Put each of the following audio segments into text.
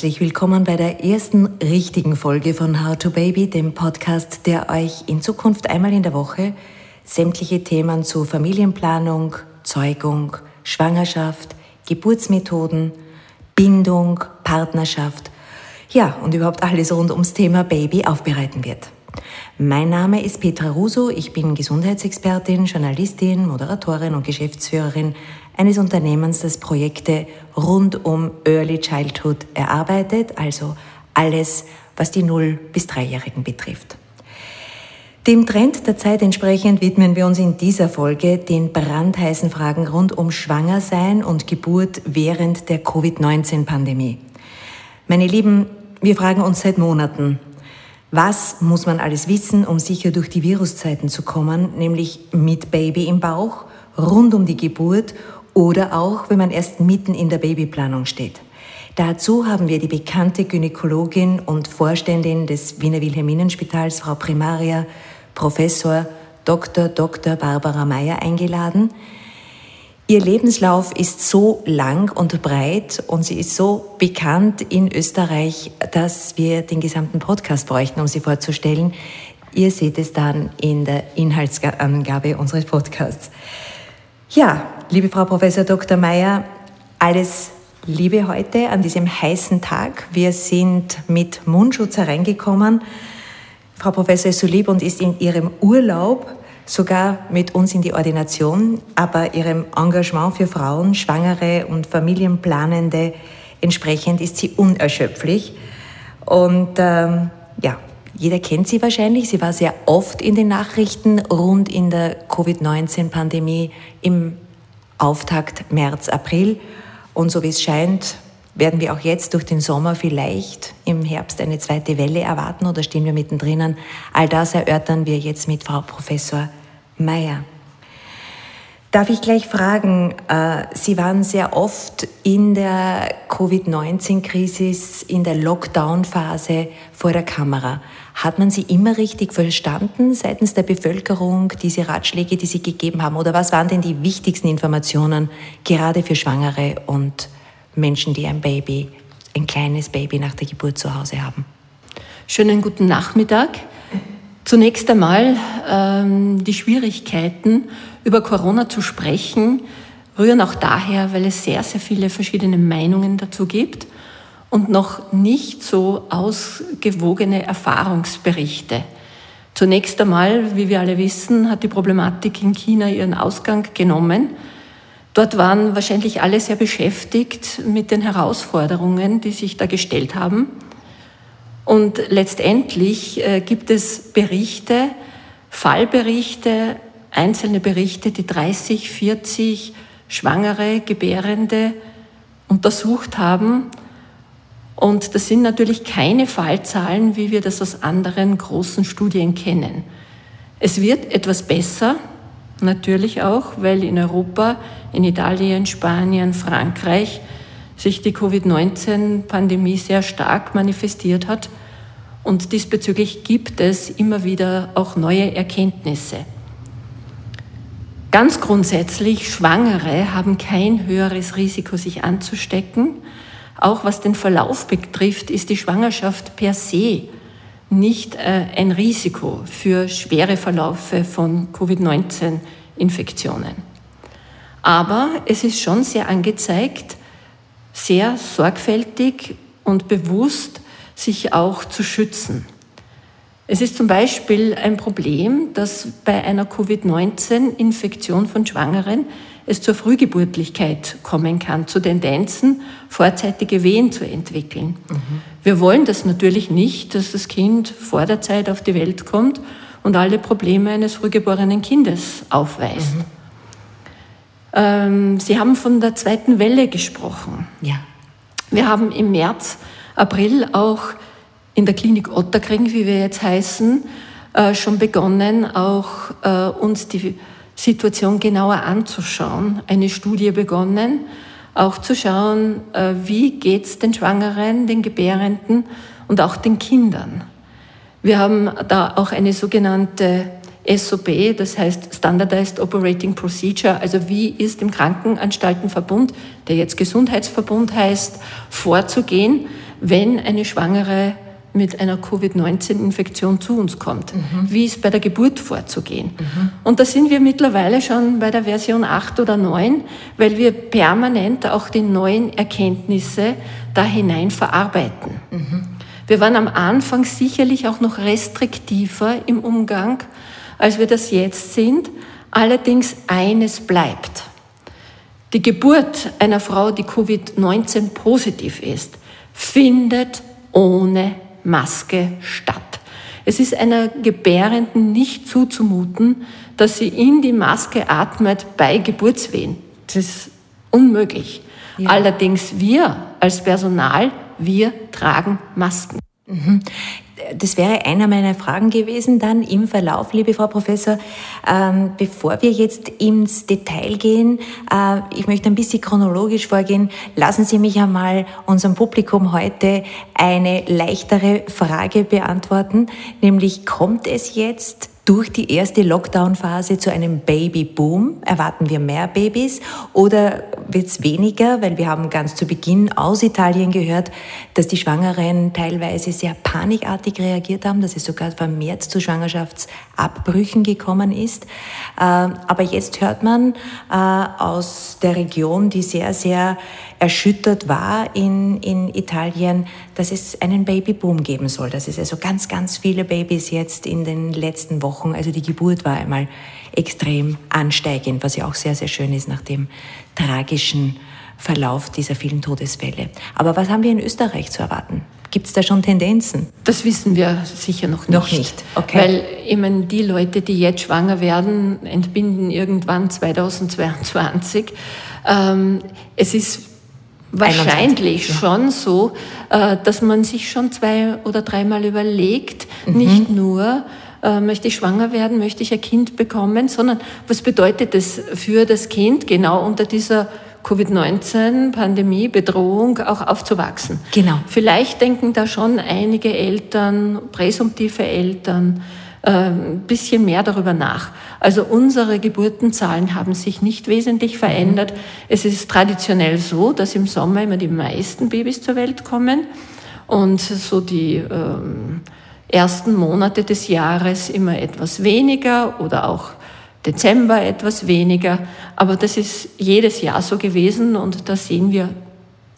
herzlich willkommen bei der ersten richtigen Folge von How to Baby, dem Podcast, der euch in Zukunft einmal in der Woche sämtliche Themen zu Familienplanung, Zeugung, Schwangerschaft, Geburtsmethoden, Bindung, Partnerschaft, ja, und überhaupt alles rund ums Thema Baby aufbereiten wird. Mein Name ist Petra Russo, ich bin Gesundheitsexpertin, Journalistin, Moderatorin und Geschäftsführerin eines Unternehmens, das Projekte rund um Early Childhood erarbeitet, also alles, was die 0- bis 3-Jährigen betrifft. Dem Trend der Zeit entsprechend widmen wir uns in dieser Folge den brandheißen Fragen rund um Schwangersein und Geburt während der Covid-19-Pandemie. Meine Lieben, wir fragen uns seit Monaten, was muss man alles wissen, um sicher durch die Viruszeiten zu kommen, nämlich mit Baby im Bauch, rund um die Geburt oder auch, wenn man erst mitten in der Babyplanung steht. Dazu haben wir die bekannte Gynäkologin und Vorständin des Wiener Wilhelminenspitals, Frau Primaria, Professor Dr. Dr. Barbara Meyer eingeladen, Ihr Lebenslauf ist so lang und breit und sie ist so bekannt in Österreich, dass wir den gesamten Podcast bräuchten, um sie vorzustellen. Ihr seht es dann in der Inhaltsangabe unseres Podcasts. Ja, liebe Frau Professor Dr. Meyer, alles Liebe heute an diesem heißen Tag. Wir sind mit Mundschutz hereingekommen. Frau Professor ist so lieb und ist in ihrem Urlaub sogar mit uns in die Ordination, aber ihrem Engagement für Frauen, Schwangere und Familienplanende entsprechend ist sie unerschöpflich. Und ähm, ja, jeder kennt sie wahrscheinlich. Sie war sehr oft in den Nachrichten rund in der Covid-19-Pandemie im Auftakt März, April. Und so wie es scheint, werden wir auch jetzt durch den Sommer vielleicht im Herbst eine zweite Welle erwarten oder stehen wir mittendrin? All das erörtern wir jetzt mit Frau Professor Meier. Darf ich gleich fragen, äh, Sie waren sehr oft in der Covid-19-Krise, in der Lockdown-Phase vor der Kamera. Hat man Sie immer richtig verstanden seitens der Bevölkerung, diese Ratschläge, die Sie gegeben haben? Oder was waren denn die wichtigsten Informationen gerade für Schwangere und Menschen, die ein Baby, ein kleines Baby nach der Geburt zu Hause haben? Schönen guten Nachmittag. Zunächst einmal ähm, die Schwierigkeiten, über Corona zu sprechen, rühren auch daher, weil es sehr, sehr viele verschiedene Meinungen dazu gibt und noch nicht so ausgewogene Erfahrungsberichte. Zunächst einmal, wie wir alle wissen, hat die Problematik in China ihren Ausgang genommen. Dort waren wahrscheinlich alle sehr beschäftigt mit den Herausforderungen, die sich da gestellt haben. Und letztendlich äh, gibt es Berichte, Fallberichte, einzelne Berichte, die 30, 40 Schwangere, Gebärende untersucht haben. Und das sind natürlich keine Fallzahlen, wie wir das aus anderen großen Studien kennen. Es wird etwas besser, natürlich auch, weil in Europa, in Italien, Spanien, Frankreich sich die Covid-19-Pandemie sehr stark manifestiert hat. Und diesbezüglich gibt es immer wieder auch neue Erkenntnisse. Ganz grundsätzlich, Schwangere haben kein höheres Risiko, sich anzustecken. Auch was den Verlauf betrifft, ist die Schwangerschaft per se nicht äh, ein Risiko für schwere Verläufe von Covid-19-Infektionen. Aber es ist schon sehr angezeigt, sehr sorgfältig und bewusst sich auch zu schützen. Es ist zum Beispiel ein Problem, dass bei einer Covid-19-Infektion von Schwangeren es zur Frühgeburtlichkeit kommen kann, zu Tendenzen, vorzeitige Wehen zu entwickeln. Mhm. Wir wollen das natürlich nicht, dass das Kind vor der Zeit auf die Welt kommt und alle Probleme eines frühgeborenen Kindes aufweist. Mhm. Ähm, Sie haben von der zweiten Welle gesprochen. Ja. Wir haben im März, April auch in der Klinik Otterkring, wie wir jetzt heißen, äh, schon begonnen, auch äh, uns die Situation genauer anzuschauen. Eine Studie begonnen, auch zu schauen, äh, wie geht es den Schwangeren, den Gebärenden und auch den Kindern. Wir haben da auch eine sogenannte SOP, das heißt Standardized Operating Procedure, also wie ist im Krankenanstaltenverbund, der jetzt Gesundheitsverbund heißt, vorzugehen, wenn eine Schwangere mit einer Covid-19-Infektion zu uns kommt. Mhm. Wie ist bei der Geburt vorzugehen? Mhm. Und da sind wir mittlerweile schon bei der Version 8 oder 9, weil wir permanent auch die neuen Erkenntnisse da hinein verarbeiten. Mhm. Wir waren am Anfang sicherlich auch noch restriktiver im Umgang, als wir das jetzt sind. Allerdings eines bleibt. Die Geburt einer Frau, die Covid-19 positiv ist, findet ohne Maske statt. Es ist einer Gebärenden nicht zuzumuten, dass sie in die Maske atmet bei Geburtswehen. Das ist unmöglich. Ja. Allerdings wir als Personal, wir tragen Masken. Mhm das wäre einer meiner Fragen gewesen dann im Verlauf, liebe Frau Professor. Ähm, bevor wir jetzt ins Detail gehen, äh, ich möchte ein bisschen chronologisch vorgehen. Lassen Sie mich einmal unserem Publikum heute eine leichtere Frage beantworten, nämlich kommt es jetzt durch die erste Lockdown-Phase zu einem Babyboom? Erwarten wir mehr Babys oder wird es weniger? Weil wir haben ganz zu Beginn aus Italien gehört, dass die Schwangeren teilweise sehr panikartig reagiert haben, dass es sogar vermehrt zu Schwangerschaftsabbrüchen gekommen ist. Äh, aber jetzt hört man äh, aus der Region, die sehr, sehr erschüttert war in, in Italien, dass es einen Babyboom geben soll. Dass es also ganz, ganz viele Babys jetzt in den letzten Wochen, also die Geburt war einmal extrem ansteigend, was ja auch sehr, sehr schön ist nach dem tragischen Verlauf dieser vielen Todesfälle. Aber was haben wir in Österreich zu erwarten? Gibt es da schon Tendenzen? Das wissen wir sicher noch nicht. Noch nicht, okay. Weil eben die Leute, die jetzt schwanger werden, entbinden irgendwann 2022. Ähm, es ist wahrscheinlich 21, schon so, äh, dass man sich schon zwei oder dreimal überlegt, mhm. nicht nur, äh, möchte ich schwanger werden, möchte ich ein Kind bekommen, sondern was bedeutet es für das Kind, genau unter dieser Covid-19-Pandemie, Bedrohung auch aufzuwachsen. Genau. Vielleicht denken da schon einige Eltern, präsumptive Eltern, ein ähm, bisschen mehr darüber nach. Also unsere Geburtenzahlen haben sich nicht wesentlich verändert. Es ist traditionell so, dass im Sommer immer die meisten Babys zur Welt kommen und so die ähm, ersten Monate des Jahres immer etwas weniger oder auch Dezember etwas weniger. Aber das ist jedes Jahr so gewesen und da sehen wir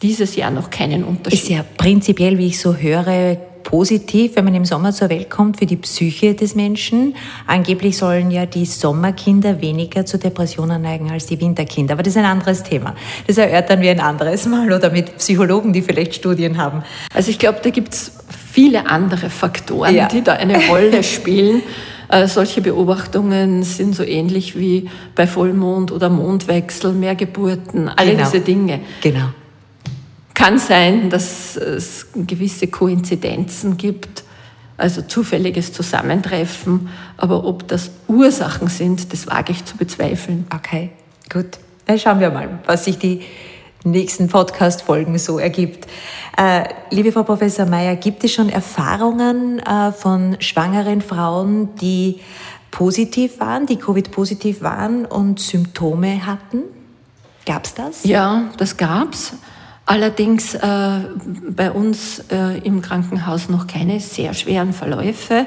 dieses Jahr noch keinen Unterschied. Ist ja prinzipiell, wie ich so höre, positiv, wenn man im Sommer zur Welt kommt, für die Psyche des Menschen. Angeblich sollen ja die Sommerkinder weniger zu Depressionen neigen als die Winterkinder. Aber das ist ein anderes Thema. Das erörtern wir ein anderes Mal oder mit Psychologen, die vielleicht Studien haben. Also ich glaube, da gibt es viele andere Faktoren, ja. die da eine Rolle spielen. Äh, solche Beobachtungen sind so ähnlich wie bei Vollmond oder Mondwechsel, mehr Geburten, alle genau. diese Dinge. Genau. Kann sein, dass es gewisse Koinzidenzen gibt, also zufälliges Zusammentreffen, aber ob das Ursachen sind, das wage ich zu bezweifeln. Okay, gut. Dann schauen wir mal, was sich die nächsten Podcast-Folgen so ergibt. Äh, liebe Frau Professor Mayer, gibt es schon Erfahrungen äh, von schwangeren Frauen, die positiv waren, die Covid-positiv waren und Symptome hatten? Gab es das? Ja, das gab es. Allerdings äh, bei uns im Krankenhaus noch keine sehr schweren Verläufe.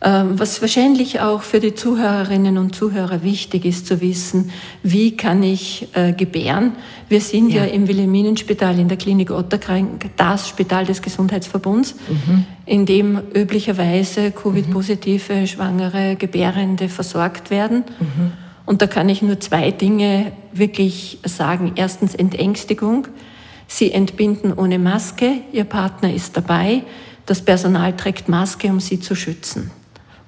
Äh, was wahrscheinlich auch für die Zuhörerinnen und Zuhörer wichtig ist zu wissen, wie kann ich äh, gebären? Wir sind ja, ja im Wilhelminenspital in der Klinik Otterkrank, das Spital des Gesundheitsverbunds, mhm. in dem üblicherweise Covid-positive, mhm. schwangere, Gebärende versorgt werden. Mhm. Und da kann ich nur zwei Dinge wirklich sagen. Erstens Entängstigung. Sie entbinden ohne Maske, Ihr Partner ist dabei, das Personal trägt Maske, um Sie zu schützen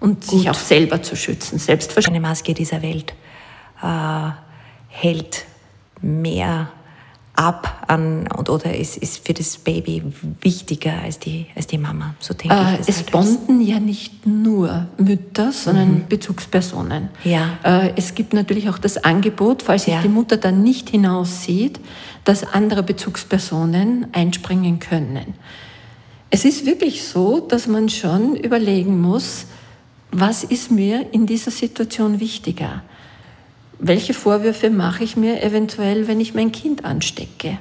und Gut. sich auch selber zu schützen. Selbstverständlich. Eine Maske dieser Welt äh, hält mehr ab an, oder ist, ist für das Baby wichtiger als die, als die Mama. So denke äh, ich. Es halt bonden ja nicht nur Mütter, sondern mhm. Bezugspersonen. Ja. Äh, es gibt natürlich auch das Angebot, falls sich ja. die Mutter dann nicht hinaussieht, dass andere Bezugspersonen einspringen können. Es ist wirklich so, dass man schon überlegen muss, was ist mir in dieser Situation wichtiger? welche Vorwürfe mache ich mir eventuell, wenn ich mein Kind anstecke?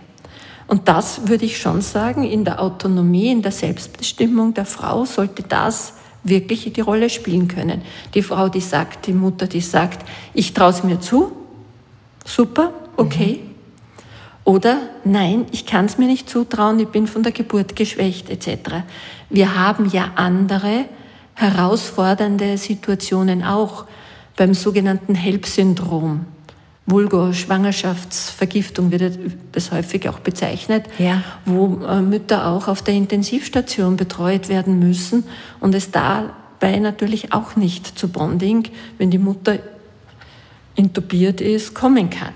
Und das würde ich schon sagen, in der Autonomie, in der Selbstbestimmung der Frau sollte das wirklich die Rolle spielen können. Die Frau, die sagt, die Mutter, die sagt, ich traue es mir zu, super, okay. Mhm. Oder nein, ich kann es mir nicht zutrauen, ich bin von der Geburt geschwächt etc. Wir haben ja andere herausfordernde Situationen auch beim sogenannten HELP-Syndrom. Vulgo-Schwangerschaftsvergiftung wird das häufig auch bezeichnet, ja. wo äh, Mütter auch auf der Intensivstation betreut werden müssen und es dabei natürlich auch nicht zu Bonding, wenn die Mutter intubiert ist, kommen kann.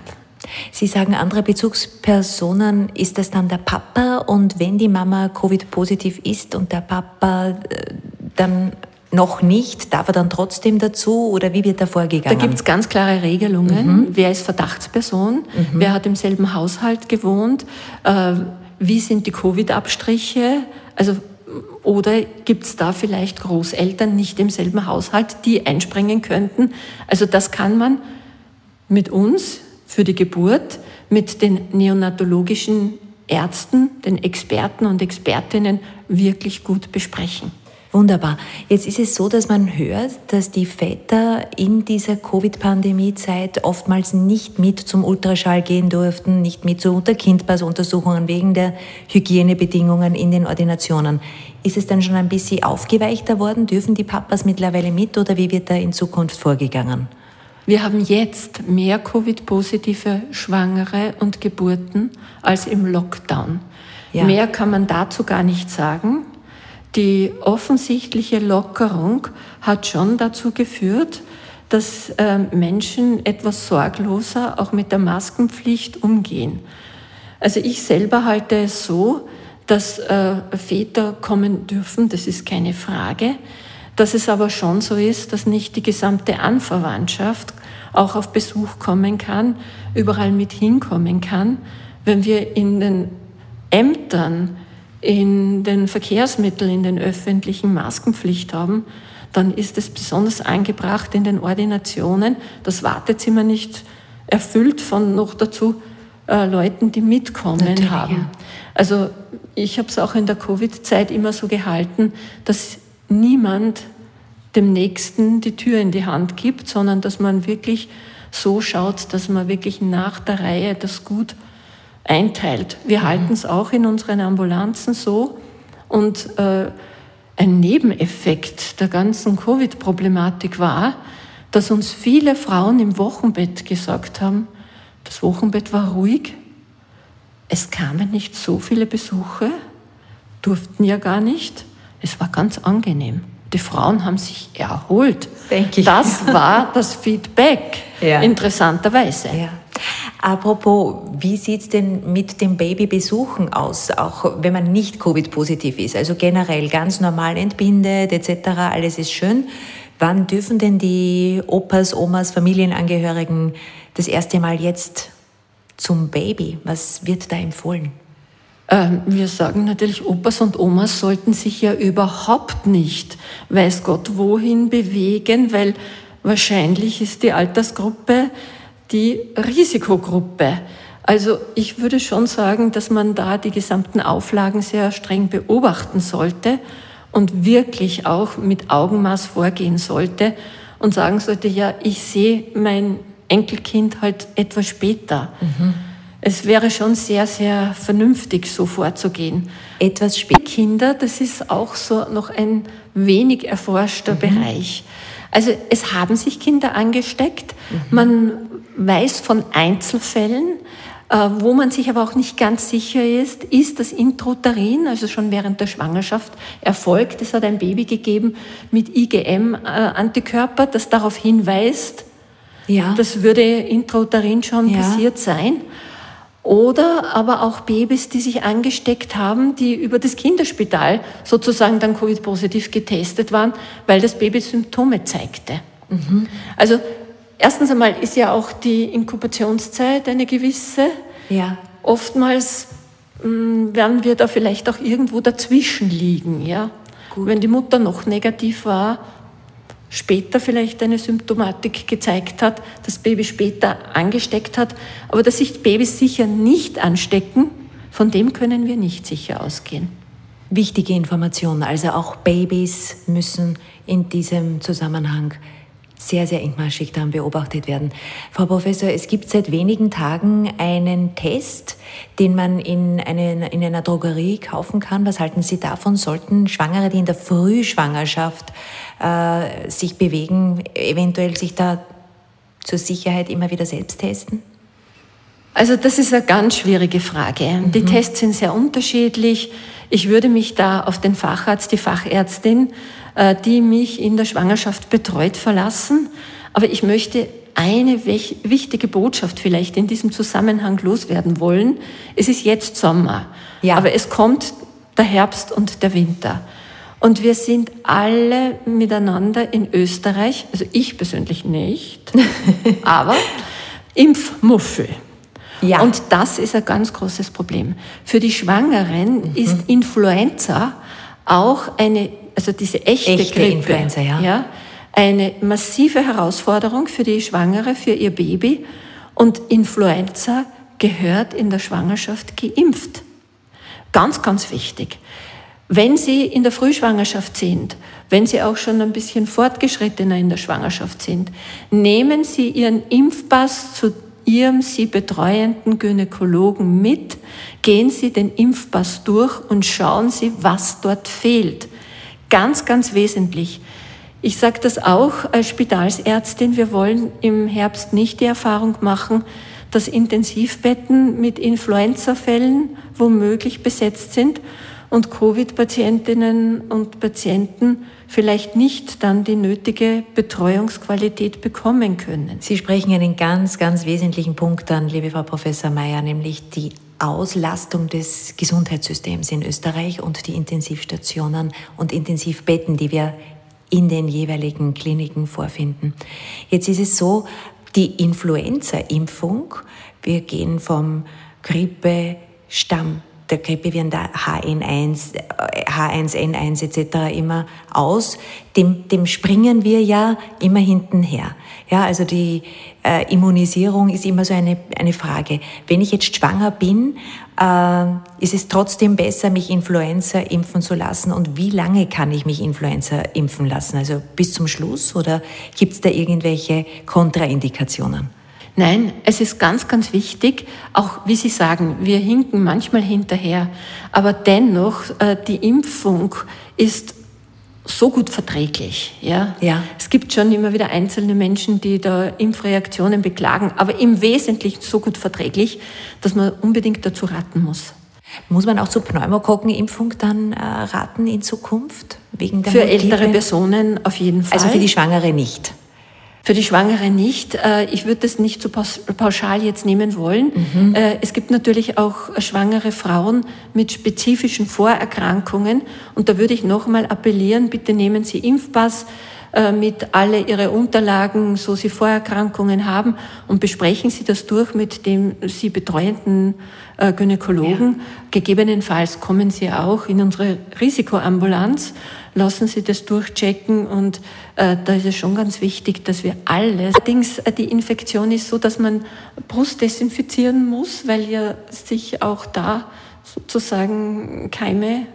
Sie sagen, andere Bezugspersonen, ist das dann der Papa? Und wenn die Mama Covid-positiv ist und der Papa äh, dann noch nicht, darf er dann trotzdem dazu oder wie wird da vorgegangen? Da gibt es ganz klare Regelungen. Mhm. Wer ist Verdachtsperson? Mhm. Wer hat im selben Haushalt gewohnt? Äh, wie sind die Covid-Abstriche? Also oder gibt es da vielleicht Großeltern nicht im selben Haushalt, die einspringen könnten? Also das kann man mit uns für die Geburt mit den neonatologischen Ärzten, den Experten und Expertinnen wirklich gut besprechen. Wunderbar. Jetzt ist es so, dass man hört, dass die Väter in dieser Covid-Pandemie-Zeit oftmals nicht mit zum Ultraschall gehen durften, nicht mit zu Unterkindpassuntersuchungen wegen der Hygienebedingungen in den Ordinationen. Ist es dann schon ein bisschen aufgeweichter worden? Dürfen die Papas mittlerweile mit oder wie wird da in Zukunft vorgegangen? Wir haben jetzt mehr Covid-positive Schwangere und Geburten als im Lockdown. Ja. Mehr kann man dazu gar nicht sagen. Die offensichtliche Lockerung hat schon dazu geführt, dass äh, Menschen etwas sorgloser auch mit der Maskenpflicht umgehen. Also ich selber halte es so, dass äh, Väter kommen dürfen, das ist keine Frage dass es aber schon so ist, dass nicht die gesamte Anverwandtschaft auch auf Besuch kommen kann, überall mit hinkommen kann. Wenn wir in den Ämtern, in den Verkehrsmitteln, in den öffentlichen Maskenpflicht haben, dann ist es besonders angebracht in den Ordinationen, das Wartezimmer nicht erfüllt von noch dazu äh, Leuten, die mitkommen Natürlich, haben. Ja. Also ich habe es auch in der Covid-Zeit immer so gehalten, dass niemand dem Nächsten die Tür in die Hand gibt, sondern dass man wirklich so schaut, dass man wirklich nach der Reihe das gut einteilt. Wir mhm. halten es auch in unseren Ambulanzen so und äh, ein Nebeneffekt der ganzen Covid-Problematik war, dass uns viele Frauen im Wochenbett gesagt haben, das Wochenbett war ruhig, es kamen nicht so viele Besuche, durften ja gar nicht, es war ganz angenehm. Die Frauen haben sich erholt. Denke ich. Das war das Feedback, ja. interessanterweise. Ja. Apropos, wie sieht es denn mit den Babybesuchen aus, auch wenn man nicht Covid-positiv ist? Also generell ganz normal entbindet etc., alles ist schön. Wann dürfen denn die Opas, Omas, Familienangehörigen das erste Mal jetzt zum Baby? Was wird da empfohlen? Ähm, wir sagen natürlich, Opas und Omas sollten sich ja überhaupt nicht, weiß Gott, wohin bewegen, weil wahrscheinlich ist die Altersgruppe die Risikogruppe. Also ich würde schon sagen, dass man da die gesamten Auflagen sehr streng beobachten sollte und wirklich auch mit Augenmaß vorgehen sollte und sagen sollte, ja, ich sehe mein Enkelkind halt etwas später. Mhm es wäre schon sehr, sehr vernünftig, so vorzugehen. Etwas spät Kinder, das ist auch so noch ein wenig erforschter mhm. Bereich. Also es haben sich Kinder angesteckt. Mhm. Man weiß von Einzelfällen, äh, wo man sich aber auch nicht ganz sicher ist, ist das Introtarin, also schon während der Schwangerschaft erfolgt. Es hat ein Baby gegeben mit IgM-Antikörper, das darauf hinweist, ja. das würde Intrauterin schon ja. passiert sein. Oder aber auch Babys, die sich angesteckt haben, die über das Kinderspital sozusagen dann Covid-positiv getestet waren, weil das Baby Symptome zeigte. Mhm. Also erstens einmal ist ja auch die Inkubationszeit eine gewisse. Ja. Oftmals mh, hm, werden wir da vielleicht auch irgendwo dazwischen liegen. Ja? Wenn die Mutter noch negativ war, später vielleicht eine Symptomatik gezeigt hat, das Baby später angesteckt hat, aber dass sich Babys sicher nicht anstecken, Von dem können wir nicht sicher ausgehen. Wichtige Information. Also auch Babys müssen in diesem Zusammenhang sehr, sehr engmaschig dann beobachtet werden. Frau Professor, es gibt seit wenigen Tagen einen Test, den man in, einen, in einer Drogerie kaufen kann. Was halten Sie davon? Sollten Schwangere, die in der Frühschwangerschaft äh, sich bewegen, eventuell sich da zur Sicherheit immer wieder selbst testen? Also das ist eine ganz schwierige Frage. Mhm. Die Tests sind sehr unterschiedlich. Ich würde mich da auf den Facharzt, die Fachärztin, die mich in der Schwangerschaft betreut, verlassen. Aber ich möchte eine wichtige Botschaft vielleicht in diesem Zusammenhang loswerden wollen. Es ist jetzt Sommer, ja. aber es kommt der Herbst und der Winter. Und wir sind alle miteinander in Österreich, also ich persönlich nicht, aber Impfmuffel. Ja. Und das ist ein ganz großes Problem. Für die Schwangeren mhm. ist Influenza auch eine, also diese echte, echte Grippe, Influenza, ja. ja, eine massive Herausforderung für die Schwangere, für ihr Baby. Und Influenza gehört in der Schwangerschaft geimpft. Ganz, ganz wichtig. Wenn Sie in der Frühschwangerschaft sind, wenn Sie auch schon ein bisschen fortgeschrittener in der Schwangerschaft sind, nehmen Sie Ihren Impfpass zu Ihrem Sie betreuenden Gynäkologen mit, gehen Sie den Impfpass durch und schauen Sie, was dort fehlt. Ganz, ganz wesentlich. Ich sage das auch als Spitalsärztin, wir wollen im Herbst nicht die Erfahrung machen, dass Intensivbetten mit Influenzafällen womöglich besetzt sind und Covid-Patientinnen und Patienten vielleicht nicht dann die nötige Betreuungsqualität bekommen können. Sie sprechen einen ganz, ganz wesentlichen Punkt an, liebe Frau Professor Mayer, nämlich die Auslastung des Gesundheitssystems in Österreich und die Intensivstationen und Intensivbetten, die wir in den jeweiligen Kliniken vorfinden. Jetzt ist es so, die Influenza-Impfung, wir gehen vom Grippe-Stamm der Grippeviren, der HN1, H1N1 etc. immer aus, dem, dem springen wir ja immer hintenher. Ja, also die äh, Immunisierung ist immer so eine, eine Frage. Wenn ich jetzt schwanger bin, äh, ist es trotzdem besser, mich Influenza impfen zu lassen? Und wie lange kann ich mich Influenza impfen lassen? Also bis zum Schluss oder gibt es da irgendwelche Kontraindikationen? Nein, es ist ganz, ganz wichtig, auch wie Sie sagen, wir hinken manchmal hinterher, aber dennoch, äh, die Impfung ist so gut verträglich. Ja? Ja. Es gibt schon immer wieder einzelne Menschen, die da Impfreaktionen beklagen, aber im Wesentlichen so gut verträglich, dass man unbedingt dazu raten muss. Muss man auch zur Pneumokokkenimpfung dann äh, raten in Zukunft? Wegen der für ältere Personen auf jeden Fall. Also für die Schwangere nicht? Für die Schwangere nicht. Äh, ich würde das nicht so pauschal jetzt nehmen wollen. Mhm. Äh, es gibt natürlich auch schwangere Frauen mit spezifischen Vorerkrankungen. Und da würde ich noch einmal appellieren, bitte nehmen Sie Impfpass mit alle Ihre Unterlagen, so Sie Vorerkrankungen haben und besprechen Sie das durch mit dem Sie betreuenden Gynäkologen. Ja. Gegebenenfalls kommen Sie auch in unsere Risikoambulanz lassen Sie das durchchecken und äh, da ist es schon ganz wichtig, dass wir alles. Allerdings, äh, die Infektion ist so, dass man Brust desinfizieren muss, weil ja sich auch da sozusagen Keime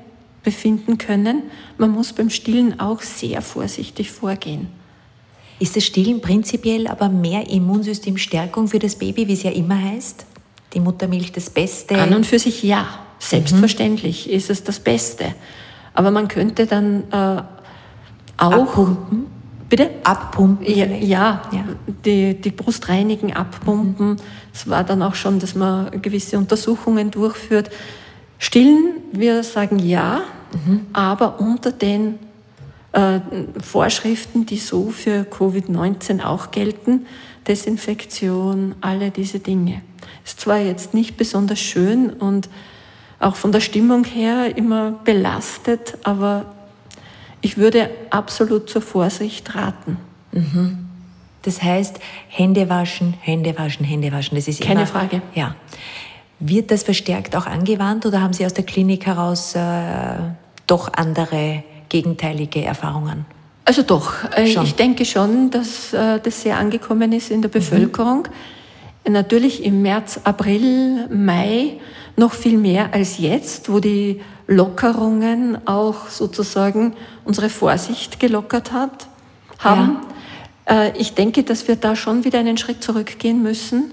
befinden können. Man muss beim Stillen auch sehr vorsichtig vorgehen. Ist das Stillen prinzipiell aber mehr Immunsystemstärkung für das Baby, wie es ja immer heißt? Die Muttermilch das Beste? An und für sich ja. Selbstverständlich mhm. ist es das Beste. Aber man könnte dann äh, auch. Abpumpen? Bitte? Abpumpen? Ja, ja, ja, Die, die Brust reinigen, abpumpen. Es mhm. war dann auch schon, dass man gewisse Untersuchungen durchführt. Stillen, wir sagen ja, mhm. aber unter den äh, Vorschriften, die so für Covid-19 auch gelten, Desinfektion, alle diese Dinge. Ist zwar jetzt nicht besonders schön und auch von der Stimmung her immer belastet, aber ich würde absolut zur Vorsicht raten. Mhm. Das heißt, Hände waschen, Hände waschen, Hände waschen. Das ist keine immer, Frage. Ja. Wird das verstärkt auch angewandt oder haben Sie aus der Klinik heraus äh, doch andere gegenteilige Erfahrungen? Also doch. Äh, schon. Ich denke schon, dass äh, das sehr angekommen ist in der Bevölkerung. Mhm. Natürlich im März, April, Mai noch viel mehr als jetzt, wo die Lockerungen auch sozusagen unsere Vorsicht gelockert hat, haben. Ja. Äh, ich denke, dass wir da schon wieder einen Schritt zurückgehen müssen,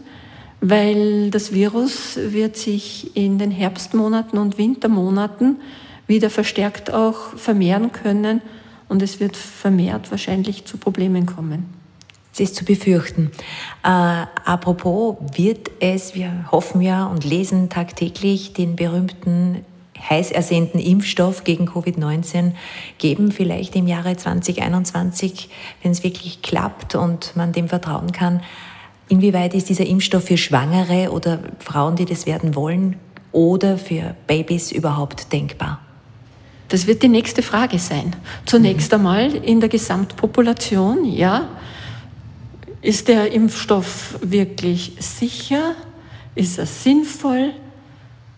weil das Virus wird sich in den Herbstmonaten und Wintermonaten wieder verstärkt auch vermehren können und es wird vermehrt wahrscheinlich zu Problemen kommen. Es ist zu befürchten. Äh, apropos, wird es, wir hoffen ja und lesen tagtäglich den berühmten heiß ersehnten Impfstoff gegen Covid-19 geben, vielleicht im Jahre 2021, wenn es wirklich klappt und man dem vertrauen kann. Inwieweit ist dieser Impfstoff für Schwangere oder Frauen, die das werden wollen, oder für Babys überhaupt denkbar? Das wird die nächste Frage sein. Zunächst mhm. einmal in der Gesamtpopulation, ja, ist der Impfstoff wirklich sicher? Ist er sinnvoll?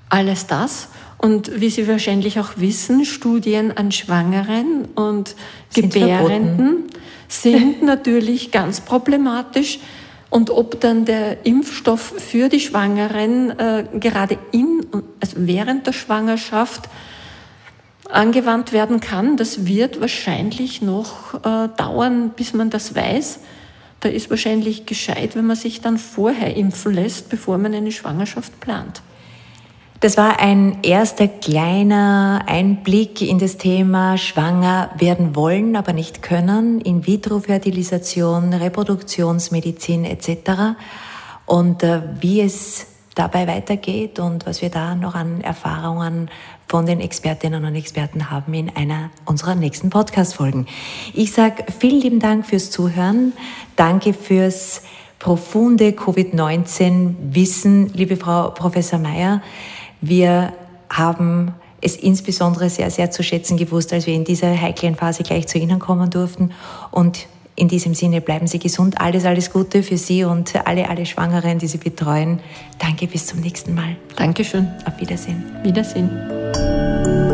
Alles das. Und wie Sie wahrscheinlich auch wissen, Studien an Schwangeren und sind Gebärenden verboten. sind natürlich ganz problematisch. Und ob dann der Impfstoff für die Schwangeren äh, gerade in, also während der Schwangerschaft angewandt werden kann, das wird wahrscheinlich noch äh, dauern, bis man das weiß. Da ist wahrscheinlich gescheit, wenn man sich dann vorher impfen lässt, bevor man eine Schwangerschaft plant. Das war ein erster kleiner Einblick in das Thema schwanger werden wollen, aber nicht können, In-vitro-Fertilisation, Reproduktionsmedizin etc. Und äh, wie es dabei weitergeht und was wir da noch an Erfahrungen von den Expertinnen und Experten haben in einer unserer nächsten Podcast-Folgen. Ich sage vielen lieben Dank fürs Zuhören. Danke fürs profunde Covid-19-Wissen, liebe Frau Professor Mayer. Wir haben es insbesondere sehr, sehr zu schätzen gewusst, als wir in dieser heiklen Phase gleich zu Ihnen kommen durften. Und in diesem Sinne bleiben Sie gesund. Alles, alles Gute für Sie und alle, alle Schwangeren, die Sie betreuen. Danke, bis zum nächsten Mal. Dankeschön. Auf Wiedersehen. Wiedersehen.